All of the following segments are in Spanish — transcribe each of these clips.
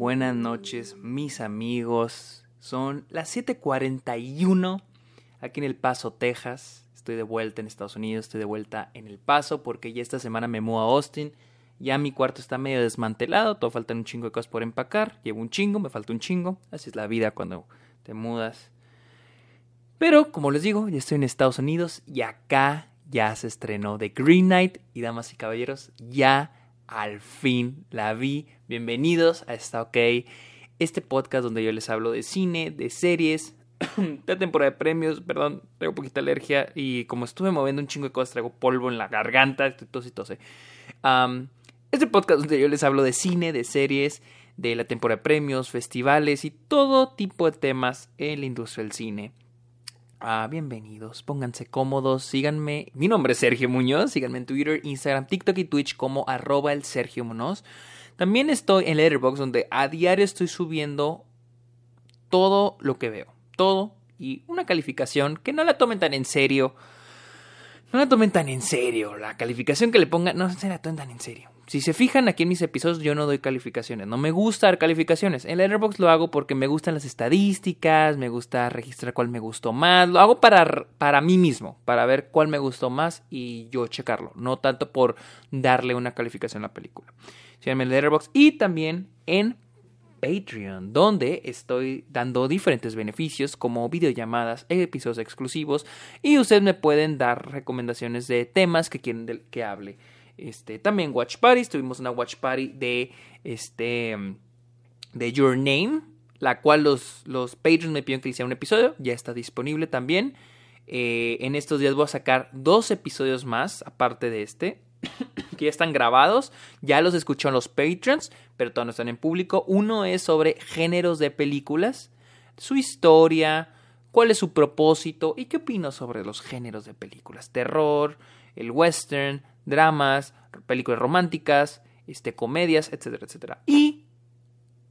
buenas noches, mis amigos. Son las 7:41 aquí en El Paso, Texas. Estoy de vuelta en Estados Unidos, estoy de vuelta en El Paso porque ya esta semana me muevo a Austin. Ya mi cuarto está medio desmantelado, todo faltan un chingo de cosas por empacar. Llevo un chingo, me falta un chingo. Así es la vida cuando te mudas. Pero, como les digo, ya estoy en Estados Unidos y acá ya se estrenó The Green Knight. Y damas y caballeros, ya al fin la vi. Bienvenidos a Está OK, este podcast donde yo les hablo de cine, de series, de temporada de premios. Perdón, traigo poquita alergia y como estuve moviendo un chingo de cosas, traigo polvo en la garganta, estoy tos y este podcast donde yo les hablo de cine, de series, de la temporada de premios, festivales y todo tipo de temas en la industria del cine. Ah, bienvenidos, pónganse cómodos, síganme. Mi nombre es Sergio Muñoz, síganme en Twitter, Instagram, TikTok y Twitch como arroba el Sergio Muñoz. También estoy en Letterboxd donde a diario estoy subiendo todo lo que veo, todo y una calificación que no la tomen tan en serio. No la tomen tan en serio, la calificación que le pongan no se la tomen tan en serio. Si se fijan aquí en mis episodios, yo no doy calificaciones. No me gusta dar calificaciones. En Letterboxd lo hago porque me gustan las estadísticas, me gusta registrar cuál me gustó más. Lo hago para, para mí mismo, para ver cuál me gustó más y yo checarlo. No tanto por darle una calificación a la película. Síganme en Letterboxd y también en Patreon, donde estoy dando diferentes beneficios como videollamadas, episodios exclusivos y ustedes me pueden dar recomendaciones de temas que quieren que hable. Este, también Watch Parties, tuvimos una Watch Party de, este, de Your Name, la cual los, los Patreons me pidieron que hiciera un episodio, ya está disponible también. Eh, en estos días voy a sacar dos episodios más, aparte de este, que ya están grabados, ya los escucharon los Patreons, pero todavía no están en público. Uno es sobre géneros de películas, su historia, cuál es su propósito y qué opino sobre los géneros de películas, terror, el western, dramas, películas románticas, este, comedias, etcétera, etcétera. Y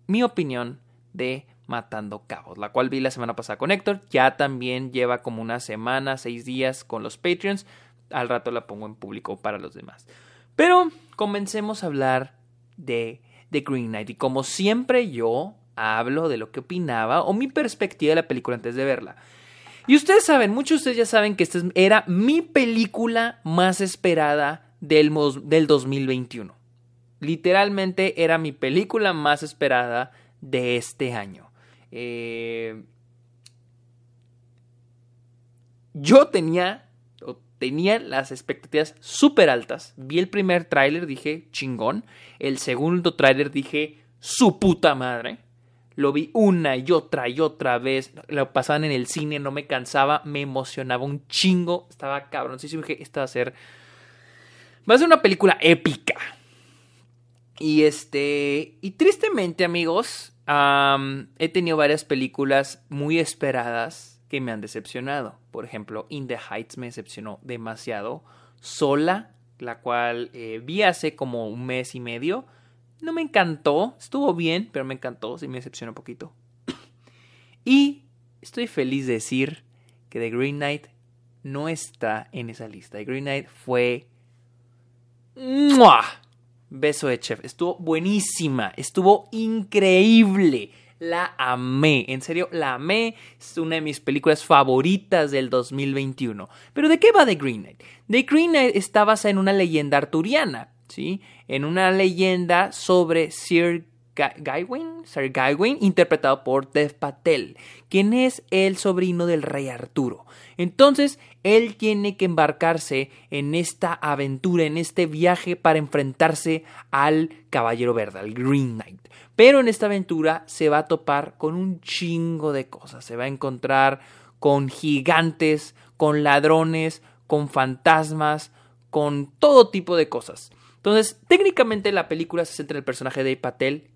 mi opinión de Matando Cabos, la cual vi la semana pasada con Héctor. Ya también lleva como una semana, seis días con los Patreons. Al rato la pongo en público para los demás. Pero comencemos a hablar de The Green Knight. Y como siempre yo hablo de lo que opinaba o mi perspectiva de la película antes de verla. Y ustedes saben, muchos de ustedes ya saben que esta era mi película más esperada del, del 2021. Literalmente era mi película más esperada de este año. Eh, yo tenía, tenía las expectativas súper altas. Vi el primer tráiler, dije, chingón. El segundo tráiler, dije, su puta madre. Lo vi una y otra y otra vez. Lo pasaban en el cine, no me cansaba, me emocionaba un chingo. Estaba cabrón. Sí, dije, esta va a ser Va a ser una película épica. Y este. Y tristemente, amigos. he tenido varias películas muy esperadas que me han decepcionado. Por ejemplo, In the Heights me decepcionó demasiado. Sola, la cual eh, vi hace como un mes y medio. No me encantó. Estuvo bien, pero me encantó. Sí me decepcionó un poquito. y estoy feliz de decir que The Green Knight no está en esa lista. The Green Knight fue ¡Mua! Beso de chef. Estuvo buenísima. Estuvo increíble. La amé. En serio, la amé. Es una de mis películas favoritas del 2021. Pero ¿de qué va The Green Knight? The Green Knight está basada en una leyenda arturiana. ¿Sí? En una leyenda sobre Sir Gawain, Sir Gawain, interpretado por Dev Patel, quien es el sobrino del rey Arturo. Entonces, él tiene que embarcarse en esta aventura, en este viaje para enfrentarse al Caballero Verde, al Green Knight. Pero en esta aventura se va a topar con un chingo de cosas. Se va a encontrar con gigantes, con ladrones, con fantasmas, con todo tipo de cosas. Entonces, técnicamente la película se centra en el personaje de Patel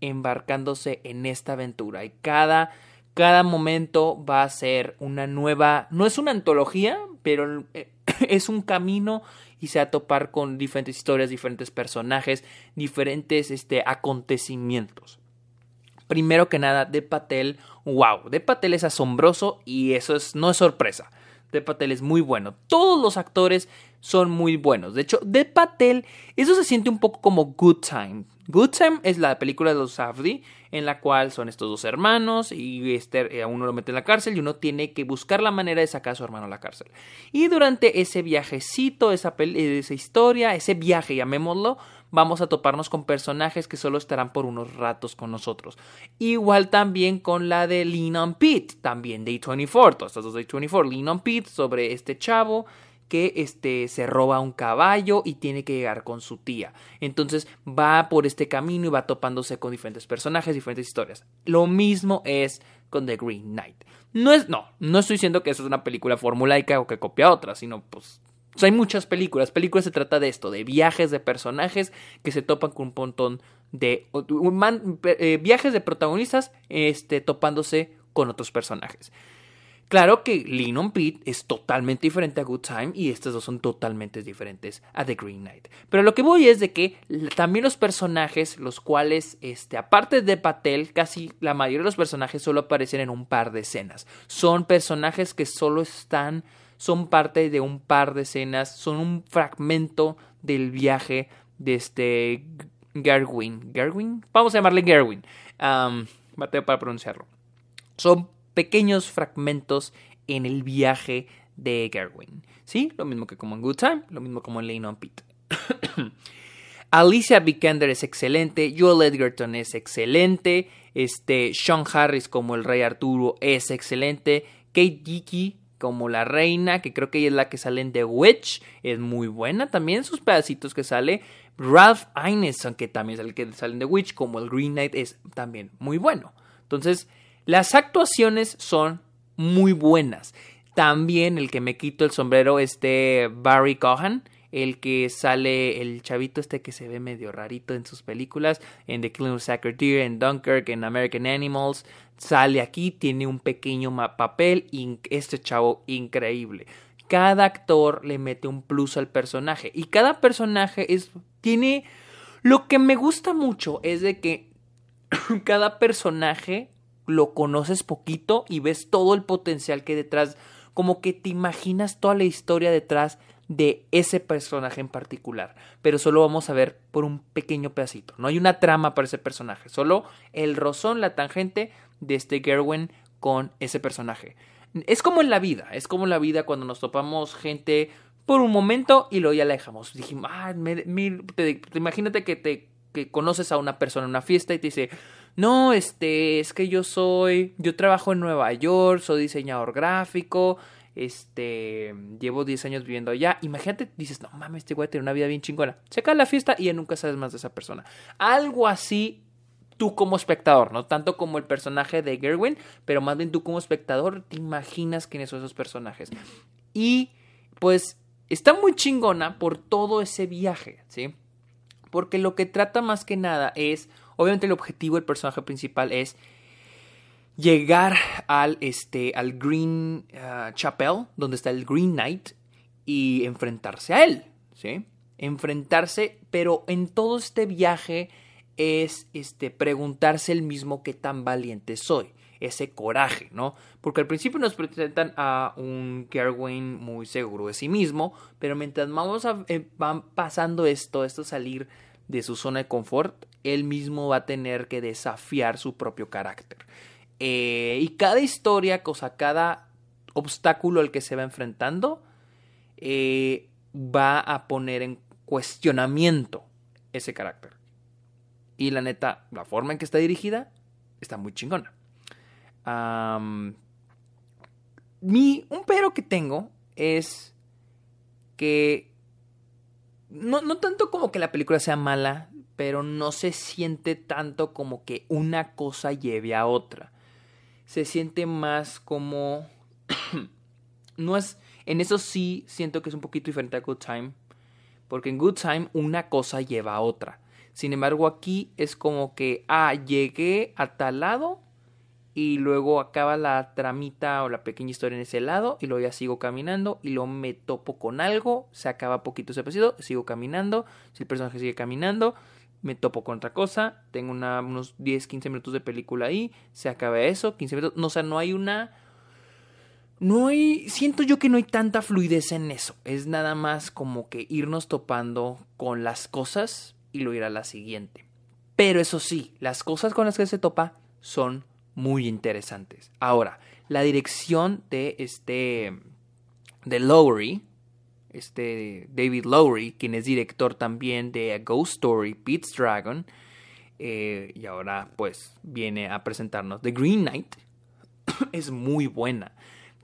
embarcándose en esta aventura y cada cada momento va a ser una nueva, no es una antología, pero eh, es un camino y se va a topar con diferentes historias, diferentes personajes, diferentes este, acontecimientos. Primero que nada, De Patel, wow, De Patel es asombroso y eso es, no es sorpresa. De Patel es muy bueno. Todos los actores son muy buenos. De hecho, De Patel, eso se siente un poco como Good Time. Good Time es la película de los Safdie, en la cual son estos dos hermanos y este, eh, uno lo mete en la cárcel y uno tiene que buscar la manera de sacar a su hermano a la cárcel. Y durante ese viajecito, esa, esa historia, ese viaje, llamémoslo, vamos a toparnos con personajes que solo estarán por unos ratos con nosotros. Igual también con la de Lean on Pete, también de A24, todas estas dos de A24, Lean on Pete sobre este chavo que este, se roba un caballo y tiene que llegar con su tía. Entonces va por este camino y va topándose con diferentes personajes, diferentes historias. Lo mismo es con The Green Knight. No es, no, no estoy diciendo que eso es una película formulaica o que copia otra, sino pues hay muchas películas. Películas se trata de esto, de viajes de personajes que se topan con un montón de eh, viajes de protagonistas este, topándose con otros personajes. Claro que Lean Pete es totalmente diferente a Good Time y estas dos son totalmente diferentes a The Green Knight. Pero lo que voy es de que también los personajes, los cuales, este, aparte de Patel, casi la mayoría de los personajes solo aparecen en un par de escenas. Son personajes que solo están, son parte de un par de escenas, son un fragmento del viaje de este Gerwin. ¿Gerwin? Vamos a llamarle Gerwin. Um, para pronunciarlo. Son pequeños fragmentos en el viaje de Gerwin. ¿Sí? Lo mismo que como en Good Time, lo mismo como en Lane on Pete. Alicia Vikander es excelente, Joel Edgerton es excelente, este, Sean Harris como el rey Arturo es excelente, Kate Dickey como la reina, que creo que ella es la que sale en The Witch, es muy buena también, sus pedacitos que sale. Ralph Ineson, que también es el que sale en The Witch, como el Green Knight, es también muy bueno. Entonces, las actuaciones son muy buenas. También el que me quito el sombrero es de Barry Cohan, el que sale, el chavito este que se ve medio rarito en sus películas, en The Killing of Sacred Deer, en Dunkirk, en American Animals, sale aquí, tiene un pequeño papel, este chavo increíble. Cada actor le mete un plus al personaje y cada personaje es, tiene, lo que me gusta mucho es de que cada personaje lo conoces poquito y ves todo el potencial que hay detrás, como que te imaginas toda la historia detrás de ese personaje en particular, pero solo vamos a ver por un pequeño pedacito. No hay una trama para ese personaje, solo el rozón, la tangente de este Gerwin con ese personaje. Es como en la vida, es como en la vida cuando nos topamos gente por un momento y luego ya la dejamos. Dijimos, ah, imagínate que te que conoces a una persona en una fiesta y te dice, no, este, es que yo soy, yo trabajo en Nueva York, soy diseñador gráfico, este, llevo 10 años viviendo allá. Imagínate, dices, no mames, este güey tiene una vida bien chingona. Se acaba la fiesta y ya nunca sabes más de esa persona. Algo así tú como espectador, no tanto como el personaje de Gerwin, pero más bien tú como espectador te imaginas quiénes son esos personajes. Y pues está muy chingona por todo ese viaje, ¿sí? Porque lo que trata más que nada es Obviamente el objetivo del personaje principal es llegar al, este, al Green uh, Chapel, donde está el Green Knight, y enfrentarse a él, ¿sí? Enfrentarse, pero en todo este viaje es este, preguntarse el mismo qué tan valiente soy, ese coraje, ¿no? Porque al principio nos presentan a un Kerwin muy seguro de sí mismo, pero mientras vamos a, eh, van pasando esto, esto salir de su zona de confort, él mismo va a tener que desafiar su propio carácter. Eh, y cada historia, cosa, cada obstáculo al que se va enfrentando, eh, va a poner en cuestionamiento ese carácter. Y la neta, la forma en que está dirigida está muy chingona. mi, un pero que tengo es que no, no tanto como que la película sea mala, pero no se siente tanto como que una cosa lleve a otra. Se siente más como... no es... En eso sí siento que es un poquito diferente a Good Time, porque en Good Time una cosa lleva a otra. Sin embargo, aquí es como que, ah, llegué a tal lado y luego acaba la tramita o la pequeña historia en ese lado y luego ya sigo caminando y luego me topo con algo, se acaba poquito ese episodio, sigo caminando, si el personaje sigue caminando, me topo con otra cosa, tengo unos 10, 15 minutos de película ahí, se acaba eso, 15 minutos, no, o sea, no hay una... No hay, siento yo que no hay tanta fluidez en eso, es nada más como que irnos topando con las cosas y luego ir a la siguiente. Pero eso sí, las cosas con las que se topa son muy interesantes. Ahora, la dirección de este de Lowry, este David Lowry, quien es director también de A Ghost Story, Pete's Dragon, eh, y ahora pues viene a presentarnos The Green Knight, es muy buena.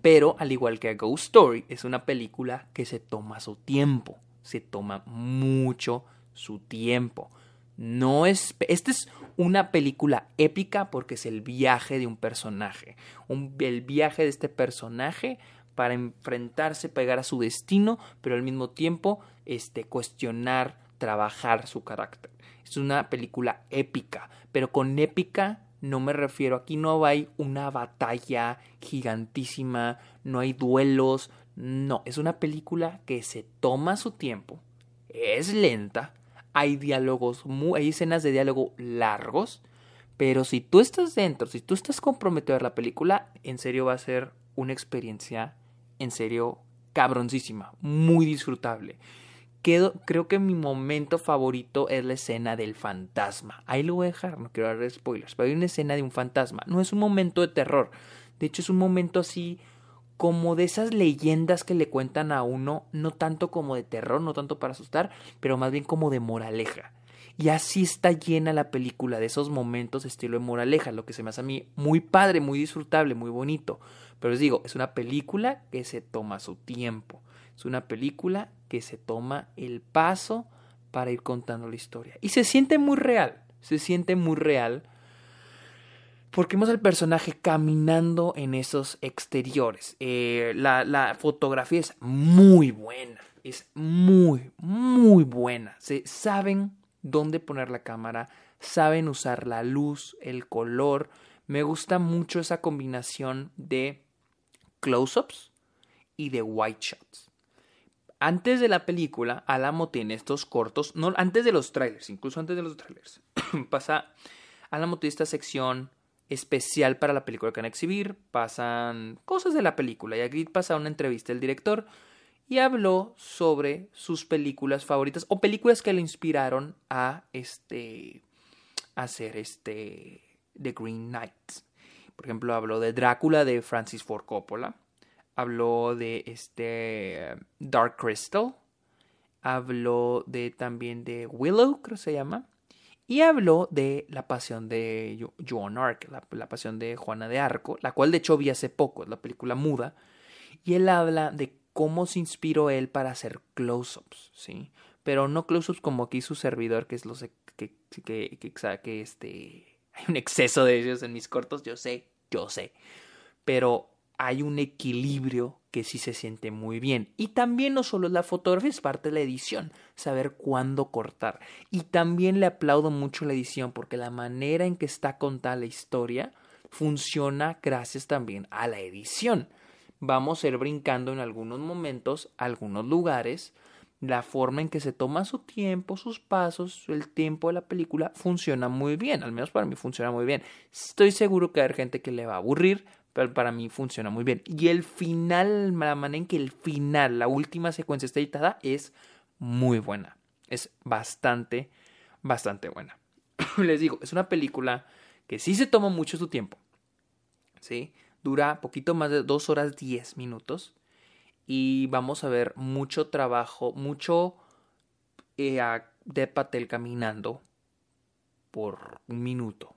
Pero al igual que A Ghost Story, es una película que se toma su tiempo, se toma mucho su tiempo. No es. Esta es una película épica porque es el viaje de un personaje. el viaje de este personaje para enfrentarse, pegar a su destino, pero al mismo tiempo este, cuestionar, trabajar su carácter. Es una película épica, pero con épica no me refiero, aquí no hay una batalla gigantísima, no hay duelos, no, es una película que se toma su tiempo, es lenta, hay diálogos, hay escenas de diálogo largos, pero si tú estás dentro, si tú estás comprometido a la película, en serio va a ser una experiencia, en serio, cabroncísima, muy disfrutable. creo que mi momento favorito es la escena del fantasma. Ahí lo voy a dejar, no quiero dar spoilers, pero hay una escena de un fantasma. No es un momento de terror, de hecho es un momento así como de esas leyendas que le cuentan a uno, no tanto como de terror, no tanto para asustar, pero más bien como de moraleja. Y así está llena la película de esos momentos estilo de moraleja, lo que se me hace a mí muy padre, muy disfrutable, muy bonito. Pero les digo, es una película que se toma su tiempo. Es una película que se toma el paso para ir contando la historia. Y se siente muy real, se siente muy real porque vemos al personaje caminando en esos exteriores. Eh, la, la, fotografía es muy buena, es muy, muy buena. Se saben dónde poner la cámara, saben usar la luz, el color. Me gusta mucho esa combinación de close-ups y de white shots. Antes de la película, Alamo tiene estos cortos, no antes de los trailers, incluso antes de los trailers. pasa Alamo tiene esta sección especial para la película que van a exhibir, pasan cosas de la película. Y aquí pasa una entrevista del director y habló sobre sus películas favoritas o películas que le inspiraron a este hacer este The Green Knight. Por ejemplo, habló de Drácula de Francis Ford Coppola, habló de este Dark Crystal, habló de también de Willow, creo que se llama, y habló de la pasión de Joan Arc, la, pasión de Juana de Arco, la cual de hecho vi hace poco, es la película muda, y él habla de cómo se inspiró él para hacer close-ups, ¿sí? Pero no close-ups como aquí su servidor, que es los que, que, que, que este, hay un exceso de ellos en mis cortos, yo sé, yo sé, pero hay un equilibrio que sí se siente muy bien. Y también no solo la fotografía, es parte de la edición, saber cuándo cortar. Y también le aplaudo mucho la edición porque la manera en que está contada la historia funciona gracias también a la edición. Vamos a ir brincando en algunos momentos, algunos lugares, la forma en que se toma su tiempo, sus pasos, el tiempo de la película funciona muy bien, al menos para mí funciona muy bien. Estoy seguro que hay gente que le va a aburrir, pero para mí funciona muy bien. Y el final, la manera en que el final, la última secuencia está editada, es muy buena. Es bastante, bastante buena. Les digo, es una película que sí se toma mucho su tiempo. ¿Sí? Dura poquito más de dos horas diez minutos. Y vamos a ver mucho trabajo, mucho eh, de Patel caminando por un minuto.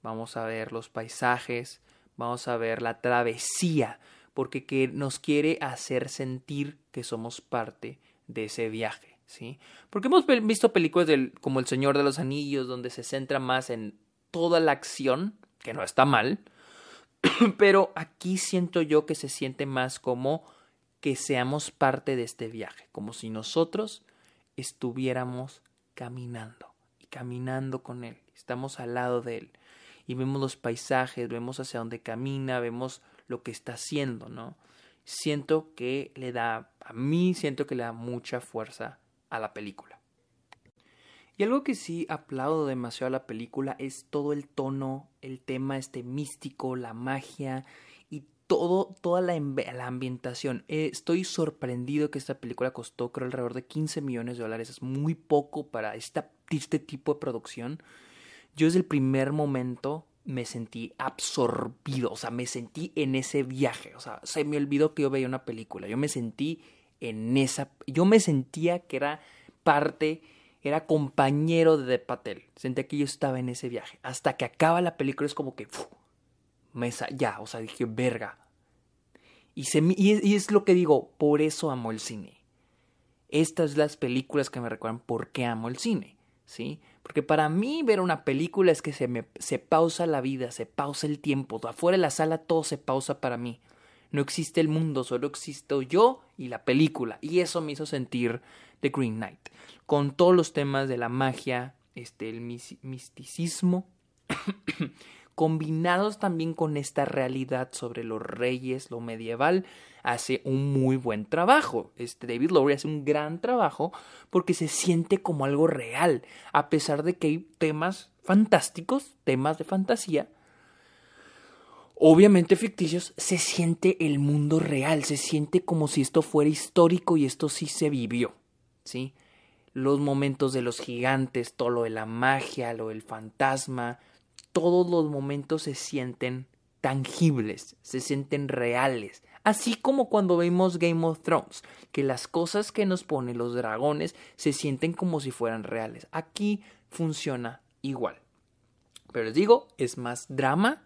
Vamos a ver los paisajes, vamos a ver la travesía, porque que nos quiere hacer sentir que somos parte de ese viaje, ¿sí? Porque hemos visto películas como El Señor de los Anillos, donde se centra más en toda la acción, que no está mal, pero aquí siento yo que se siente más como que seamos parte de este viaje, como si nosotros estuviéramos caminando y caminando con él, estamos al lado de él y vemos los paisajes, vemos hacia dónde camina, vemos lo que está haciendo, ¿no? Siento que le da, a mí siento que le da mucha fuerza a la película. Y algo que sí aplaudo demasiado a la película es todo el tono, el tema este místico, la magia y todo, toda la, la ambientación. Eh, estoy sorprendido que esta película costó, creo, alrededor de 15 millones de dólares. Es muy poco para esta, este tipo de producción. Yo desde el primer momento me sentí absorbido, o sea, me sentí en ese viaje, o sea, se me olvidó que yo veía una película, yo me sentí en esa, yo me sentía que era parte, era compañero de De Patel, sentía que yo estaba en ese viaje, hasta que acaba la película es como que, mesa, ya, o sea, dije, verga. Y, se, y, es, lo que digo, por eso amo el cine. Estas las películas que me recuerdan por qué amo el cine, Porque para mí ver una película es que se me se pausa la vida, se pausa el tiempo. Afuera de la sala todo se pausa para mí. No existe el mundo, solo existo yo y la película. Y eso me hizo sentir The Green Knight. Con todos los temas de la magia, este, el misticismo, combinados también con esta realidad sobre los reyes, lo medieval, hace un muy buen trabajo. Este David Lowery hace un gran trabajo porque se siente como algo real, a pesar de que hay temas fantásticos, temas de fantasía, obviamente ficticios, se siente el mundo real, se siente como si esto fuera histórico y esto sí se vivió, ¿sí? Los momentos de los gigantes, todo lo de la magia, lo del fantasma, todos los momentos se sienten tangibles, se sienten reales. Así como cuando vemos Game of Thrones, que las cosas que nos ponen los dragones se sienten como si fueran reales. Aquí funciona igual. Pero les digo, es más drama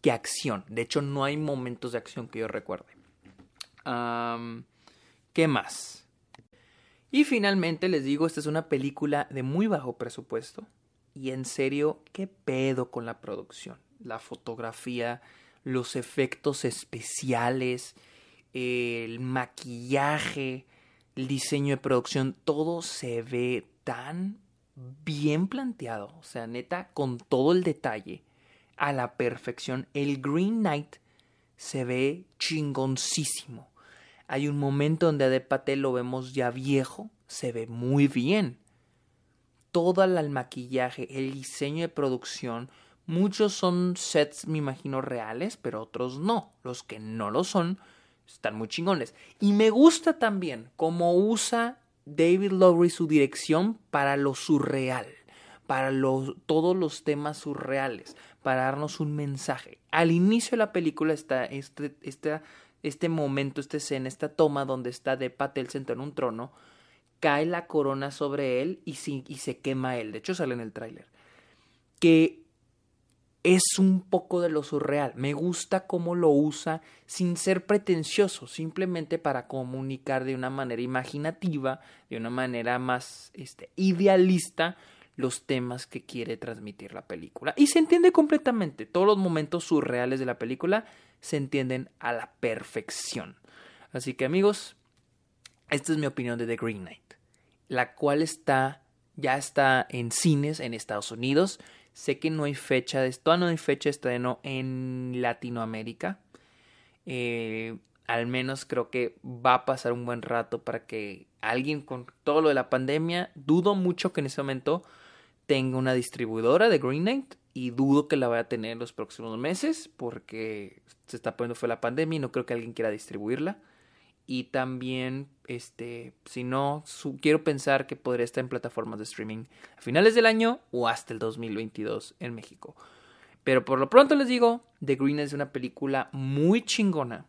que acción. De hecho, no hay momentos de acción que yo recuerde. ¿Qué más? Y finalmente les digo, esta es una película de muy bajo presupuesto. Y en serio, ¿qué pedo con la producción? La fotografía, los efectos especiales, el maquillaje, el diseño de producción, todo se ve tan bien planteado. O sea, neta, con todo el detalle, a la perfección. El Green Knight se ve chingoncísimo. Hay un momento donde a De Patel lo vemos ya viejo, se ve muy bien todo el maquillaje, el diseño de producción. Muchos son sets, me imagino, reales, pero otros no. Los que no lo son están muy chingones. Y me gusta también cómo usa David Lowery su dirección para lo surreal, para todos los temas surreales, para darnos un mensaje. Al inicio de la película está este, este, este momento, esta escena, esta toma donde está de Patel sentado en un trono cae la corona sobre él y, y se quema él. De hecho, sale en el tráiler. Que es un poco de lo surreal. Me gusta cómo lo usa sin ser pretencioso, simplemente para comunicar de una manera imaginativa, de una manera más este, idealista los temas que quiere transmitir la película. Y se entiende completamente. Todos los momentos surreales de la película se entienden a la perfección. Así que amigos, esta es mi opinión de The Green Knight la cual está ya está en cines en Estados Unidos. Sé que no hay fecha de esto, no hay fecha de estreno en Latinoamérica. Eh, al menos creo que va a pasar un buen rato para que alguien con todo lo de la pandemia, dudo mucho que en ese momento tenga una distribuidora de Green Knight y dudo que la vaya a tener en los próximos meses porque se está poniendo fue la pandemia y no creo que alguien quiera distribuirla y también este si no quiero pensar que podría estar en plataformas de streaming a finales del año o hasta el 2022 en México. Pero por lo pronto les digo, The Green es una película muy chingona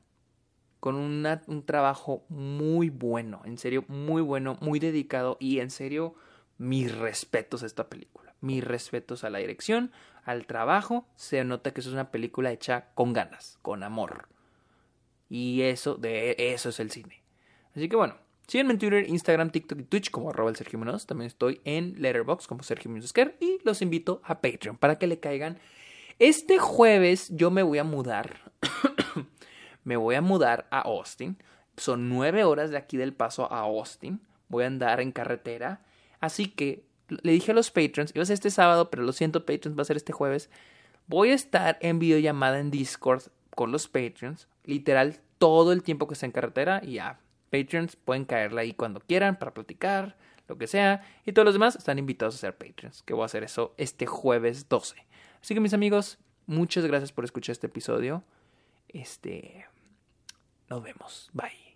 con un trabajo muy bueno, en serio muy bueno, muy dedicado y en serio mis respetos a esta película. Mis respetos a la dirección, al trabajo, se nota que es una película hecha con ganas, con amor. Y eso, de eso es el cine. Así que bueno, síganme en Twitter, Instagram, TikTok y Twitch como arroba el Sergio Munoz. También estoy en Letterboxd como Sergio Munoz y los invito a Patreon para que le caigan. Este jueves yo me voy a mudar. me voy a mudar a Austin. Son nueve horas de aquí del paso a Austin. Voy a andar en carretera. Así que le dije a los patrons, iba a ser este sábado, pero lo siento, patrons, va a ser este jueves. Voy a estar en videollamada en Discord con los Patreons, literal todo el tiempo que está en carretera y ya, Patreons pueden caerle ahí cuando quieran para platicar, lo que sea, y todos los demás están invitados a ser Patreons, que voy a hacer eso este jueves 12. Así que mis amigos, muchas gracias por escuchar este episodio. Este, nos vemos. Bye.